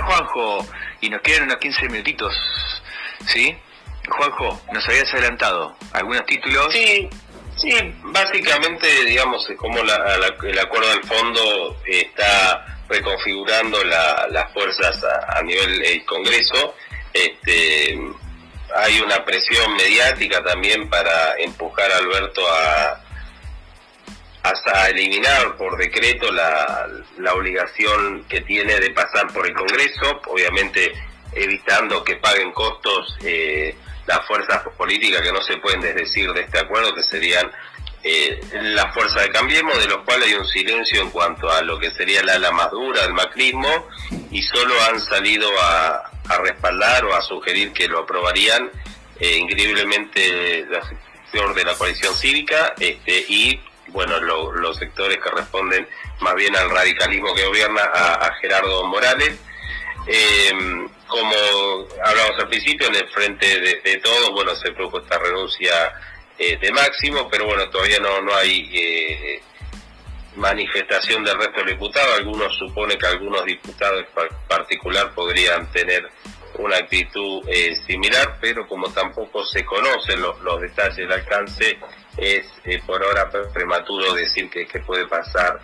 Juanjo y nos quedan unos 15 minutitos, ¿sí? Juanjo, nos habías adelantado algunos títulos. Sí, sí, básicamente, digamos, como el acuerdo del fondo está reconfigurando las fuerzas a, nivel del Congreso. Este, hay una presión mediática también para empujar a Alberto a hasta eliminar por decreto la, la obligación que tiene de pasar por el Congreso, obviamente evitando que paguen costos eh, las fuerzas políticas que no se pueden desdecir de este acuerdo, que serían eh, las fuerzas de Cambiemos, de los cuales hay un silencio en cuanto a lo que sería la ala más dura del macrismo, y solo han salido a, respaldar o a sugerir que lo aprobarían eh, increíblemente la sector de la coalición cívica este, y bueno los sectores que responden más bien al radicalismo que gobierna a, Gerardo Morales. Eh, como hablamos al principio, en el frente de, todos, bueno, se produjo esta renuncia eh, de Máximo, pero bueno, todavía no, no hay eh, manifestación del resto de diputados. Algunos suponen que algunos diputados en particular podrían tener una actitud similar, pero como tampoco se conocen los, los detalles del alcance, es por ahora prematuro decir que, que puede pasar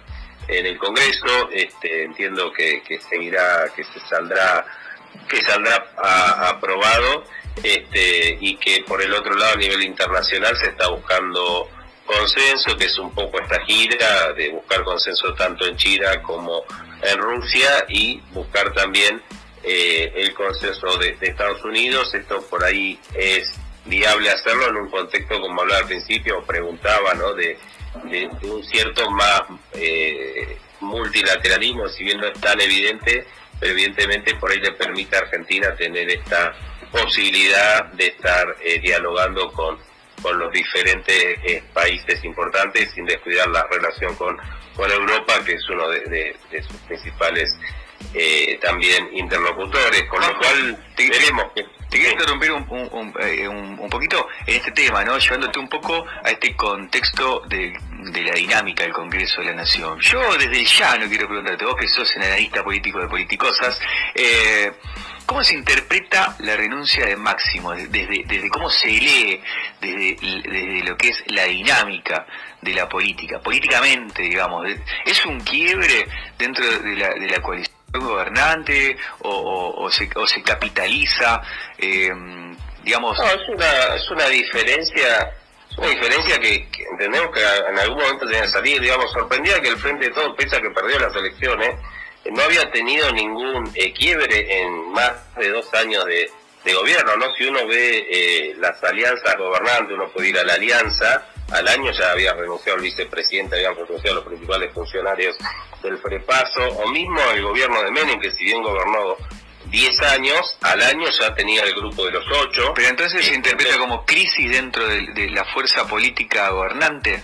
en el Congreso. Este, entiendo que, que seguirá, que se saldrá que saldrá aprobado este, y que por el otro lado a nivel internacional se está buscando consenso, que es un poco esta gira de buscar consenso tanto en China como en Rusia y buscar también eh, el consenso de, Estados Unidos. Esto por ahí es viable hacerlo en un contexto, como hablaba al principio, preguntaba, ¿no? de, un cierto más eh, multilateralismo, si bien no es tan evidente, evidentemente por ahí le permite a Argentina tener esta posibilidad de estar eh, dialogando con, con los diferentes eh, países importantes sin descuidar la relación con, con Europa, que es uno de, sus principales eh, también interlocutores, con lo cual queremos que... Te quiero interrumpir un, un, un, poquito en este tema, ¿no? Llevándote un poco a este contexto de de la dinámica del Congreso de la Nación. Yo desde ya no quiero preguntarte, vos que sos analista político de politicosas, eh, ¿cómo se interpreta la renuncia de Máximo? Desde, desde cómo se lee, desde, desde lo que es la dinámica de la política, políticamente, digamos, ¿es un quiebre dentro de la, de la coalición gobernante o, o, se, o se capitaliza? Eh, digamos... No, es una, es una diferencia una diferencia que, entendemos que en algún momento tenía que salir, digamos, sorprendía que el Frente de Todos, pese a que perdió las elecciones, eh, no había tenido ningún eh, quiebre en más de dos años de, gobierno, ¿no? Si uno ve eh, las alianzas gobernantes, uno puede ir a la alianza, al año ya había renunciado el vicepresidente, habían renunciado los principales funcionarios del prepaso, o mismo el gobierno de Menem, que si bien gobernó 10 años, al año ya tenía el grupo de los 8. Pero entonces se interpreta como crisis dentro de, la fuerza política gobernante.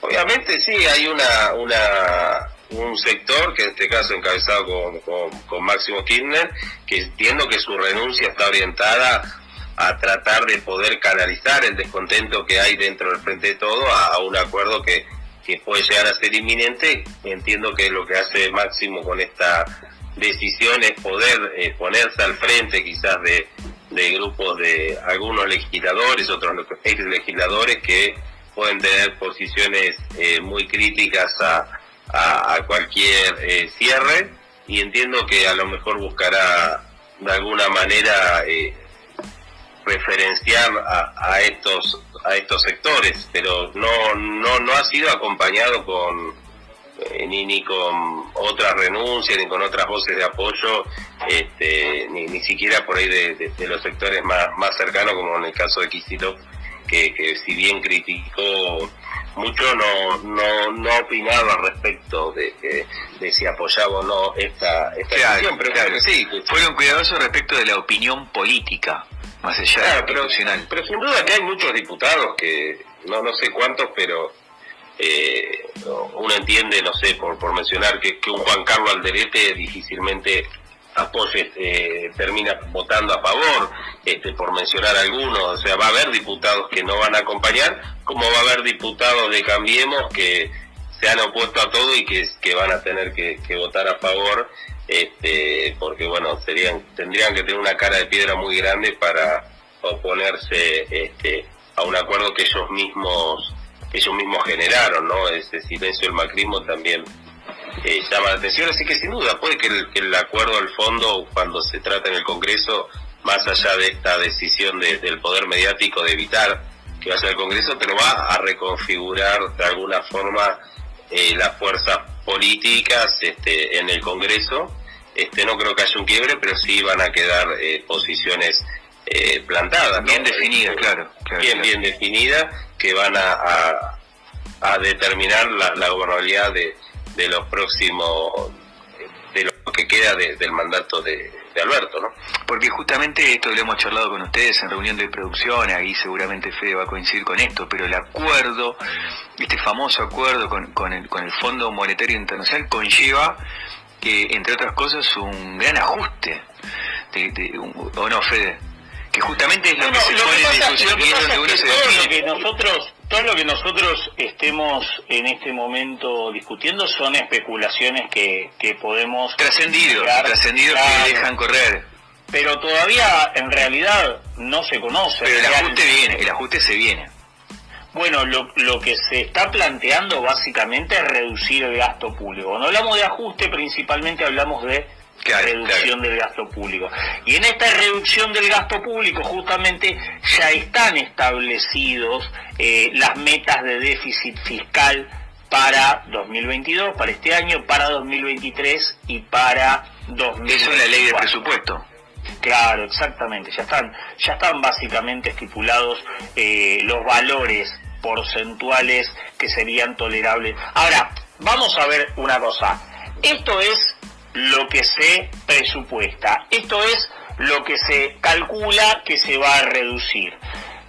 Obviamente sí, hay una, una un sector, que en este caso encabezado con, con, Máximo Kirchner, que entiendo que su renuncia está orientada a tratar de poder canalizar el descontento que hay dentro del Frente de Todo a, un acuerdo que, que puede llegar a ser inminente. Entiendo que es lo que hace Máximo con esta decisiones poder eh, ponerse al frente quizás de, grupos de algunos legisladores, otros ex legisladores que pueden tener posiciones eh, muy críticas a, a, cualquier eh, cierre y entiendo que a lo mejor buscará de alguna manera referenciar a, a, estos a estos sectores pero no no no ha sido acompañado con eh, ni, ni con otras renuncias, ni con otras voces de apoyo, este, ni, ni siquiera por ahí de, los sectores más, más cercanos, como en el caso de Kicillof, que, que si bien criticó mucho, no, no, no opinaba respecto de, de, si apoyaba o no esta, esta decisión, pero claro, sí, fueron cuidadosos respecto de la opinión política, más allá de la pero, pero sin duda que hay muchos diputados que, no, no sé cuántos, pero eh, uno entiende, no sé, por, por mencionar que, que un Juan Carlos Alderete difícilmente apoye, eh, termina votando a favor, este, por mencionar algunos, o sea, va a haber diputados que no van a acompañar, como va a haber diputados de Cambiemos que se han opuesto a todo y que, que van a tener que, votar a favor, este, porque bueno, serían tendrían que tener una cara de piedra muy grande para oponerse este, a un acuerdo que ellos mismos ellos mismos generaron, ¿no? Ese silencio del macrismo también eh, llama la atención, así que sin duda puede que el, que el acuerdo al fondo, cuando se trata en el Congreso, más allá de esta decisión del poder mediático de evitar que vaya al Congreso, pero va a reconfigurar de alguna forma eh, las fuerzas políticas este, en el Congreso. Este, no creo que haya un quiebre, pero sí van a quedar eh, posiciones eh, plantadas. Bien definidas, claro, Bien, bien definidas, que van a, a, determinar la, la gobernabilidad de, de los próximos, de lo que queda del mandato de, de Alberto, ¿no? Porque justamente esto lo hemos charlado con ustedes en reunión de producción, ahí seguramente Fede va a coincidir con esto, pero el acuerdo, este famoso acuerdo con, con, el, con el Fondo Monetario Internacional conlleva, que entre otras cosas, un gran ajuste, de, ¿o no, Fede? Que justamente es lo que se pone en discusión y es donde uno se define. Que nosotros todo lo que nosotros estemos en este momento discutiendo son especulaciones que, que podemos... Trascendidos, trascendidos que dejan correr. Pero todavía en realidad no se conoce. Pero el ajuste viene, el ajuste se viene. Bueno, lo, lo que se está planteando básicamente es reducir el gasto público. Cuando hablamos de ajuste, principalmente hablamos de reducción del gasto público. Y en esta reducción del gasto público justamente ya están establecidos eh, las metas de déficit fiscal para 2022, para este año, para 2023 y para 2024. Eso es la ley de presupuesto. Claro, exactamente. Ya están, ya están básicamente estipulados eh, los valores porcentuales que serían tolerables. Ahora, vamos a ver una cosa. Esto es lo que se presupuesta. Esto es lo que se calcula que se va a reducir.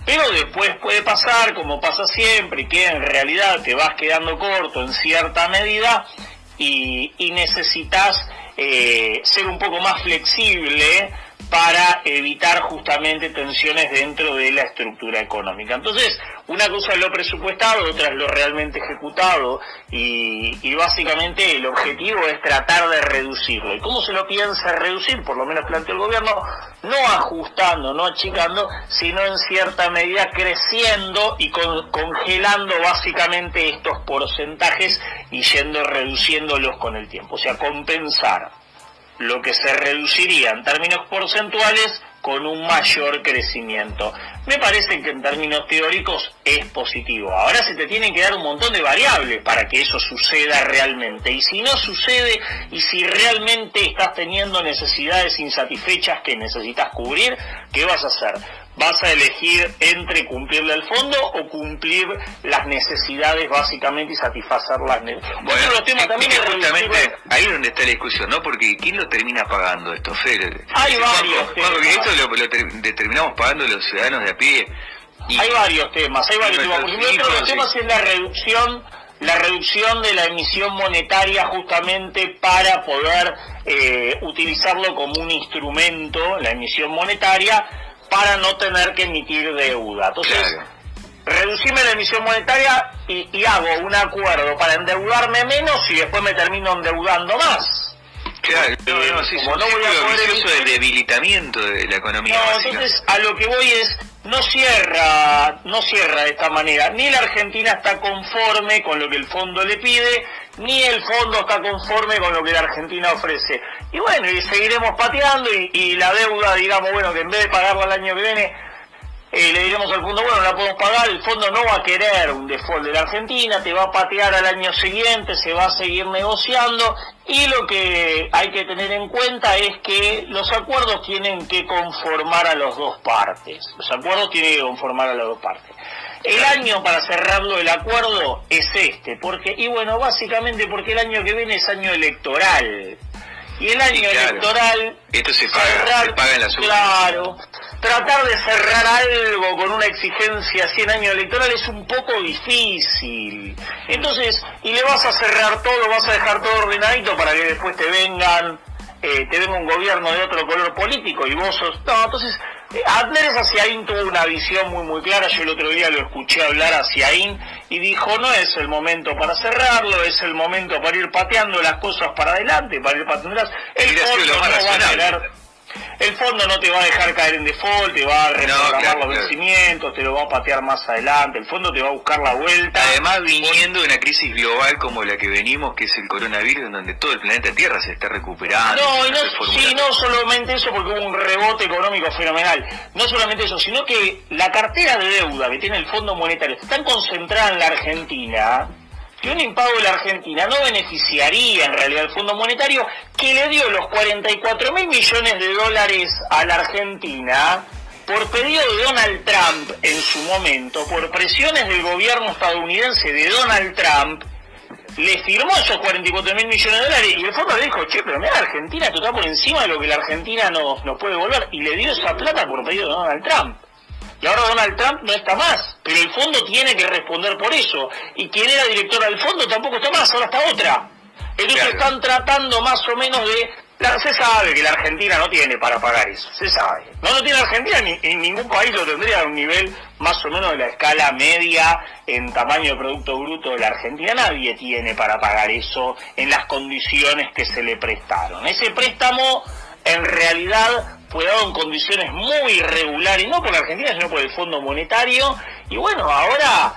Pero después puede pasar, como pasa siempre, que en realidad te vas quedando corto en cierta medida y, necesitas eh, ser un poco más flexible para evitar justamente tensiones dentro de la estructura económica. Entonces, una cosa es lo presupuestado, otra es lo realmente ejecutado y, básicamente el objetivo es tratar de reducirlo. ¿Y cómo se lo piensa reducir? Por lo menos plantea el gobierno, no ajustando, no achicando, sino en cierta medida creciendo y congelando básicamente estos porcentajes y yendo reduciéndolos con el tiempo, o sea, compensar lo que se reduciría en términos porcentuales con un mayor crecimiento. Me parece que en términos teóricos es positivo. Ahora se te tienen que dar un montón de variables para que eso suceda realmente. Y si no sucede, y si realmente estás teniendo necesidades insatisfechas que necesitas cubrir, ¿qué vas a hacer? Vas a elegir entre cumplirle al fondo o cumplir las necesidades básicamente y satisfacer las necesidades. Bueno, los temas también es justamente ahí donde está la discusión, ¿no? Porque ¿quién lo termina pagando esto, Fer? Hay varios temas. esto lo, determinamos pagando los ciudadanos de a pie. hay varios temas, hay varios temas. Porque otro de los temas es la reducción la reducción de la emisión monetaria justamente para poder eh, utilizarlo como un instrumento, la emisión monetaria, para no tener que emitir deuda. Entonces, reducirme la emisión monetaria y, hago un acuerdo para endeudarme menos y después me termino endeudando más. Claro, no, no, sí, como no voy a poder de debilitamiento de la economía. No, entonces a lo que voy es no cierra, no cierra de esta manera. Ni la Argentina está conforme con lo que el fondo le pide, ni el fondo está conforme con lo que la Argentina ofrece. Y bueno, y seguiremos pateando y, la deuda, digamos, bueno, que en vez de pagarla el año que viene, eh, le diremos al fondo, bueno, la podemos pagar, el fondo no va a querer un default de la Argentina, te va a patear al año siguiente, se va a seguir negociando y lo que hay que tener en cuenta es que los acuerdos tienen que conformar a las dos partes, los acuerdos tienen que conformar a las dos partes. El año para cerrarlo el acuerdo es este, porque y bueno, básicamente porque el año que viene es año electoral. Y el año electoral esto se paga, se paga en la Claro. Tratar de cerrar algo con una exigencia así en año electoral es un poco difícil. Entonces, y le vas a cerrar todo, vas a dejar todo ordenadito para que después te vengan eh, te venga un gobierno de otro color político y vos sos... No, entonces Andrés Aciaín tuvo una visión muy muy clara, yo el otro día lo escuché hablar a Aciaín y dijo no es el momento para cerrarlo, es el momento para ir pateando las cosas para adelante, para ir pateándolas. El no va a querer el fondo no te va a dejar caer en default, te va a reprogramar los vencimientos, te lo va a patear más adelante, el fondo te va a buscar la vuelta. Además, viniendo de una crisis global como la que venimos, que es el coronavirus, donde todo el planeta Tierra se está recuperando. No, y no, sí, no solamente eso, porque hubo un rebote económico fenomenal. No solamente eso, sino que la cartera de deuda que tiene el Fondo Monetario está tan concentrada en la Argentina que un impago de la Argentina no beneficiaría en realidad al Fondo Monetario que le dio los 44 mil millones de dólares a la Argentina por pedido de Donald Trump en su momento, por presiones del gobierno estadounidense de Donald Trump, le firmó esos 44 mil millones de dólares y el fondo le dijo, che, pero mira, Argentina tú está por encima de lo que la Argentina nos, nos puede devolver y le dio esa plata por pedido de Donald Trump. Y ahora Donald Trump no está más, pero el fondo tiene que responder por eso. Y quien era directora del fondo tampoco está más, ahora está otra. Entonces están tratando más o menos de... se sabe que la Argentina no tiene para pagar eso, se sabe. No lo tiene Argentina, ni en ningún país lo tendría a un nivel más o menos de la escala media en tamaño de Producto Bruto de la Argentina. Nadie tiene para pagar eso en las condiciones que se le prestaron. Ese préstamo en realidad fue dado en condiciones muy irregulares, no por la Argentina, sino por el Fondo Monetario. Y bueno, ahora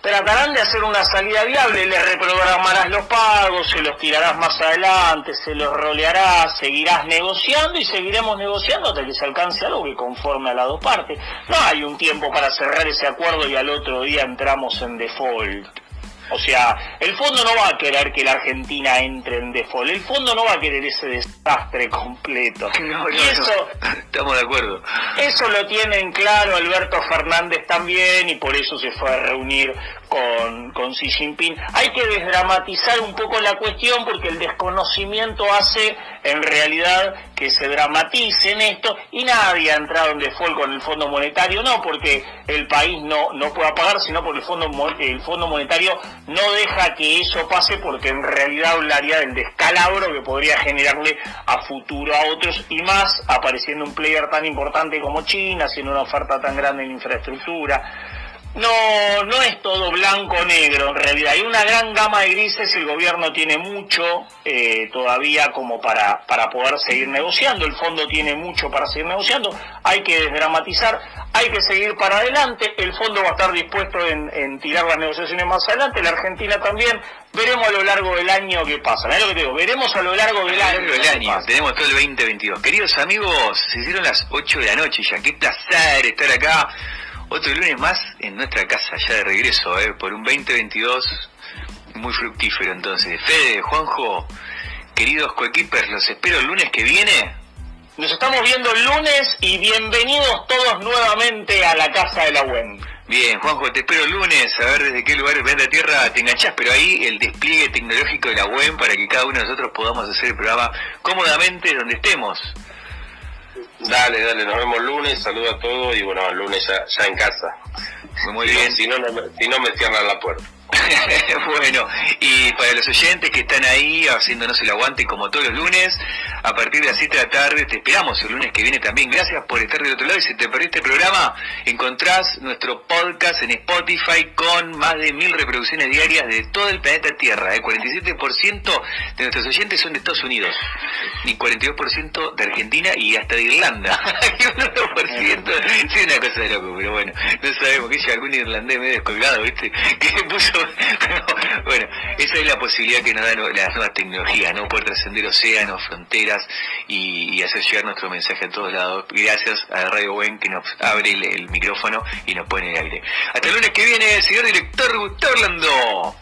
tratarán de hacer una salida viable, le reprogramarás los pagos, se los tirarás más adelante, se los rolearás, seguirás negociando y seguiremos negociando hasta que se alcance algo que conforme a las dos partes. No hay un tiempo para cerrar ese acuerdo y al otro día entramos en default. O sea, el fondo no va a querer que la Argentina entre en default. El fondo no va a querer ese desastre completo. y eso, estamos de acuerdo. Eso lo tienen claro Alberto Fernández también y por eso se fue a reunir con, con Xi Jinping. Hay que desdramatizar un poco la cuestión porque el desconocimiento hace en realidad que se dramatice en esto y nadie ha entrado en default con el Fondo Monetario, no porque el país no, no pueda pagar, sino porque el Fondo, el Fondo Monetario no deja que eso pase porque en realidad hablaría del descalabro que podría generarle a futuro a otros y más apareciendo un player tan importante como China, haciendo una oferta tan grande en infraestructura no, no es todo blanco o negro en realidad. Hay una gran gama de grises, el gobierno tiene mucho eh, todavía como para, para poder seguir negociando, el fondo tiene mucho para seguir negociando, hay que desdramatizar, hay que seguir para adelante, el fondo va a estar dispuesto en, tirar las negociaciones más adelante, la Argentina también, veremos a lo largo del año qué pasa, lo que digo? Veremos a lo largo del año. Del año. Tenemos todo el 2022. Queridos amigos, se hicieron las 8 de la noche ya, qué placer estar acá otro lunes más en nuestra casa, ya de regreso, ¿eh? por un 2022 muy fructífero entonces. Fede, Juanjo, queridos coequipers, los espero el lunes que viene. Nos estamos viendo el lunes y bienvenidos todos nuevamente a la casa de la web. Bien, Juanjo, te espero el lunes a ver desde qué lugar de la Tierra te enganchás, pero ahí el despliegue tecnológico de la web para que cada uno de nosotros podamos hacer el programa cómodamente donde estemos. Dale, dale, nos vemos lunes, saludo a todos y bueno, el lunes ya, en casa. Muy bien. Si no, si no me cierran la puerta. bueno, y para los oyentes que están ahí haciéndonos el aguante como todos los lunes, a partir de las 7 de la tarde te esperamos el lunes que viene también. Gracias por estar del otro lado y si te perdiste el programa, encontrás nuestro podcast en Spotify con más de mil reproducciones diarias de todo el planeta Tierra. El ¿eh? 47% de nuestros oyentes son de Estados Unidos y 42% de Argentina y hasta de Irlanda. y 1% sí, una cosa de loco, pero bueno, no sabemos que haya algún irlandés medio descolgado, ¿viste? Que puso bueno, esa es la posibilidad que nos dan las nuevas tecnologías, ¿no? Poder trascender océanos, fronteras y, hacer llegar nuestro mensaje a todos lados. Gracias a Radio Buen que nos abre el, micrófono y nos pone el aire. Hasta el lunes que viene, señor director Gustavo Orlando.